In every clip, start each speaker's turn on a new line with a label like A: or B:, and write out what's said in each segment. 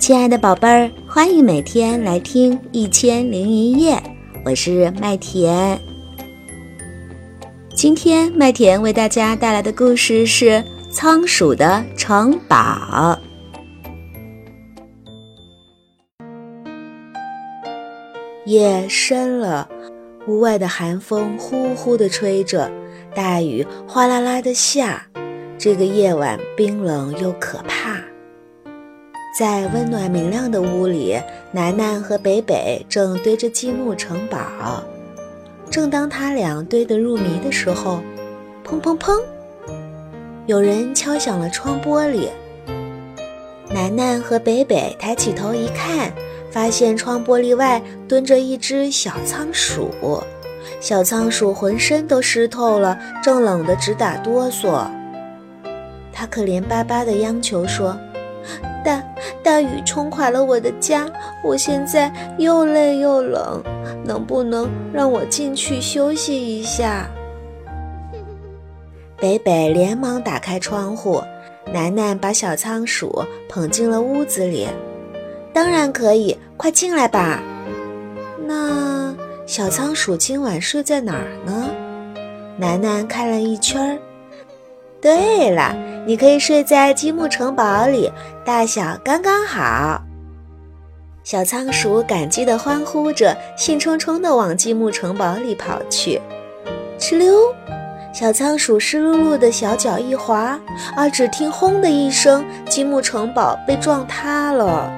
A: 亲爱的宝贝儿，欢迎每天来听《一千零一夜》，我是麦田。今天麦田为大家带来的故事是《仓鼠的城堡》。夜深了，屋外的寒风呼呼地吹着，大雨哗啦啦地下。这个夜晚冰冷又可怕。在温暖明亮的屋里，楠楠和北北正堆着积木城堡。正当他俩堆得入迷的时候，砰砰砰，有人敲响了窗玻璃。楠楠和北北抬起头一看，发现窗玻璃外蹲着一只小仓鼠。小仓鼠浑身都湿透了，正冷得直打哆嗦。它可怜巴巴地央求说。大大雨冲垮了我的家，我现在又累又冷，能不能让我进去休息一下？北北连忙打开窗户，楠楠把小仓鼠捧进了屋子里。当然可以，快进来吧。那小仓鼠今晚睡在哪儿呢？楠楠看了一圈儿。对了，你可以睡在积木城堡里，大小刚刚好。小仓鼠感激地欢呼着，兴冲冲地往积木城堡里跑去。哧溜，小仓鼠湿漉漉的小脚一滑，啊！只听“轰”的一声，积木城堡被撞塌了。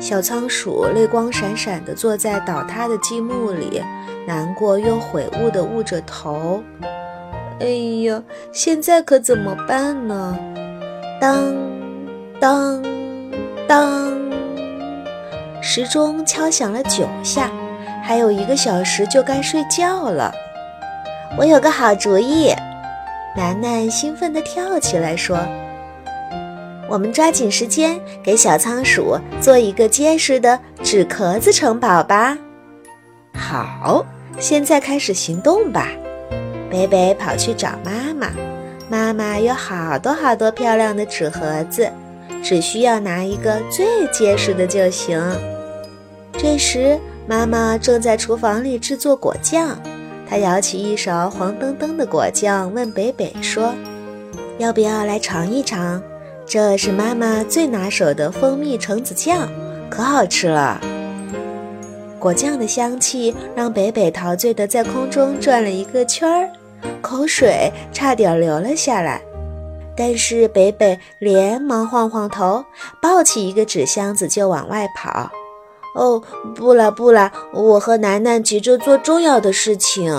A: 小仓鼠泪光闪闪地坐在倒塌的积木里，难过又悔悟地捂着头。哎呀，现在可怎么办呢？当当当，时钟敲响了九下，还有一个小时就该睡觉了。我有个好主意！楠楠兴奋地跳起来说：“我们抓紧时间给小仓鼠做一个结实的纸壳子城堡吧！”好，现在开始行动吧！北北跑去找妈妈，妈妈有好多好多漂亮的纸盒子，只需要拿一个最结实的就行。这时，妈妈正在厨房里制作果酱，她舀起一勺黄澄澄的果酱，问北北说：“要不要来尝一尝？这是妈妈最拿手的蜂蜜橙子酱，可好吃了。”果酱的香气让北北陶醉地在空中转了一个圈儿，口水差点流了下来。但是北北连忙晃晃头，抱起一个纸箱子就往外跑。哦，不了不了，我和楠楠急着做重要的事情。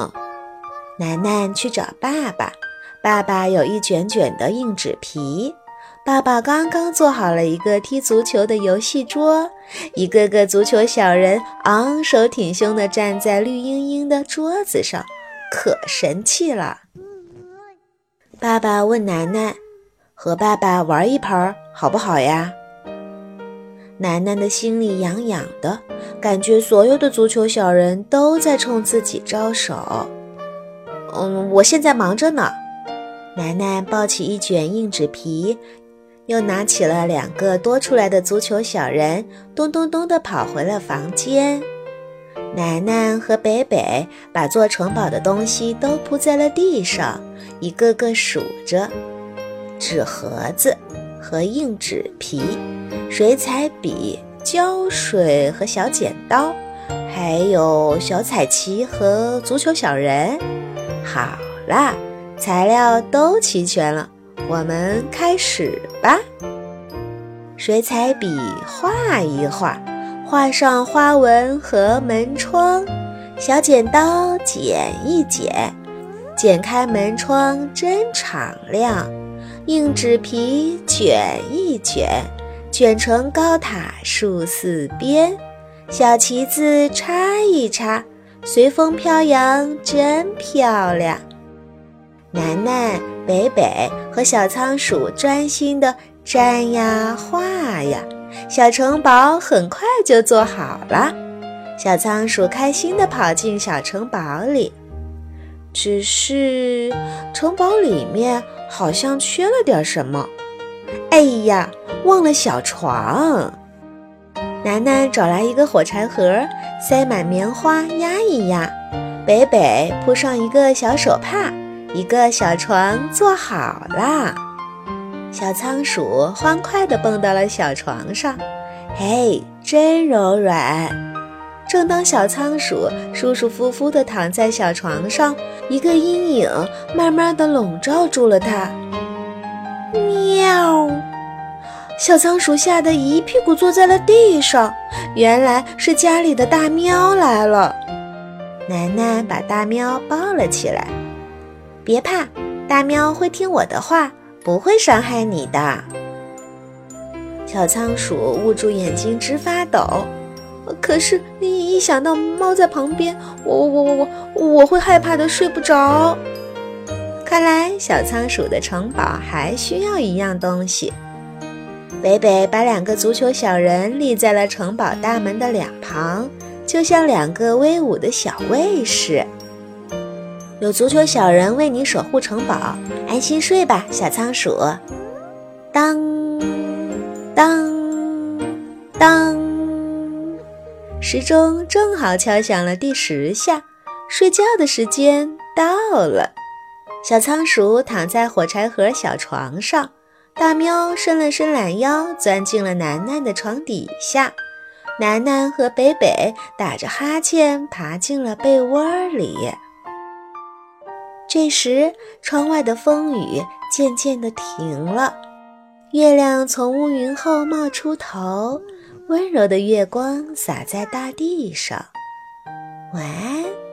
A: 楠楠去找爸爸，爸爸有一卷卷的硬纸皮。爸爸刚刚做好了一个踢足球的游戏桌，一个个足球小人昂首挺胸地站在绿茵茵的桌子上，可神气了。爸爸问奶奶：“和爸爸玩一盘好不好呀？”奶奶的心里痒痒的，感觉所有的足球小人都在冲自己招手。嗯，我现在忙着呢。奶奶抱起一卷硬纸皮。又拿起了两个多出来的足球小人，咚咚咚地跑回了房间。奶奶和北北把做城堡的东西都铺在了地上，一个个数着：纸盒子和硬纸皮、水彩笔、胶水和小剪刀，还有小彩旗和足球小人。好啦，材料都齐全了。我们开始吧。水彩笔画一画，画上花纹和门窗；小剪刀剪一剪，剪开门窗真敞亮；硬纸皮卷一卷，卷成高塔竖四边；小旗子插一插，随风飘扬真漂亮。楠楠。北北和小仓鼠专心地粘呀画呀，小城堡很快就做好了。小仓鼠开心地跑进小城堡里，只是城堡里面好像缺了点什么。哎呀，忘了小床。楠楠找来一个火柴盒，塞满棉花压一压。北北铺上一个小手帕，一个小床做好了。小仓鼠欢快地蹦到了小床上，嘿，真柔软。正当小仓鼠舒舒服服地躺在小床上，一个阴影慢慢地笼罩住了它。喵！小仓鼠吓得一屁股坐在了地上，原来是家里的大喵来了。楠楠把大喵抱了起来，别怕，大喵会听我的话，不会伤害你的。小仓鼠捂住眼睛直发抖，可是一想到猫在旁边，我我我我我我会害怕的睡不着。看来小仓鼠的城堡还需要一样东西。北北把两个足球小人立在了城堡大门的两旁。就像两个威武的小卫士，有足球小人为你守护城堡，安心睡吧，小仓鼠。当当当，时钟正好敲响了第十下，睡觉的时间到了。小仓鼠躺在火柴盒小床上，大喵伸了伸懒腰，钻进了楠楠的床底下。楠楠和北北打着哈欠爬进了被窝里。这时，窗外的风雨渐渐地停了，月亮从乌云后冒出头，温柔的月光洒在大地上。晚安。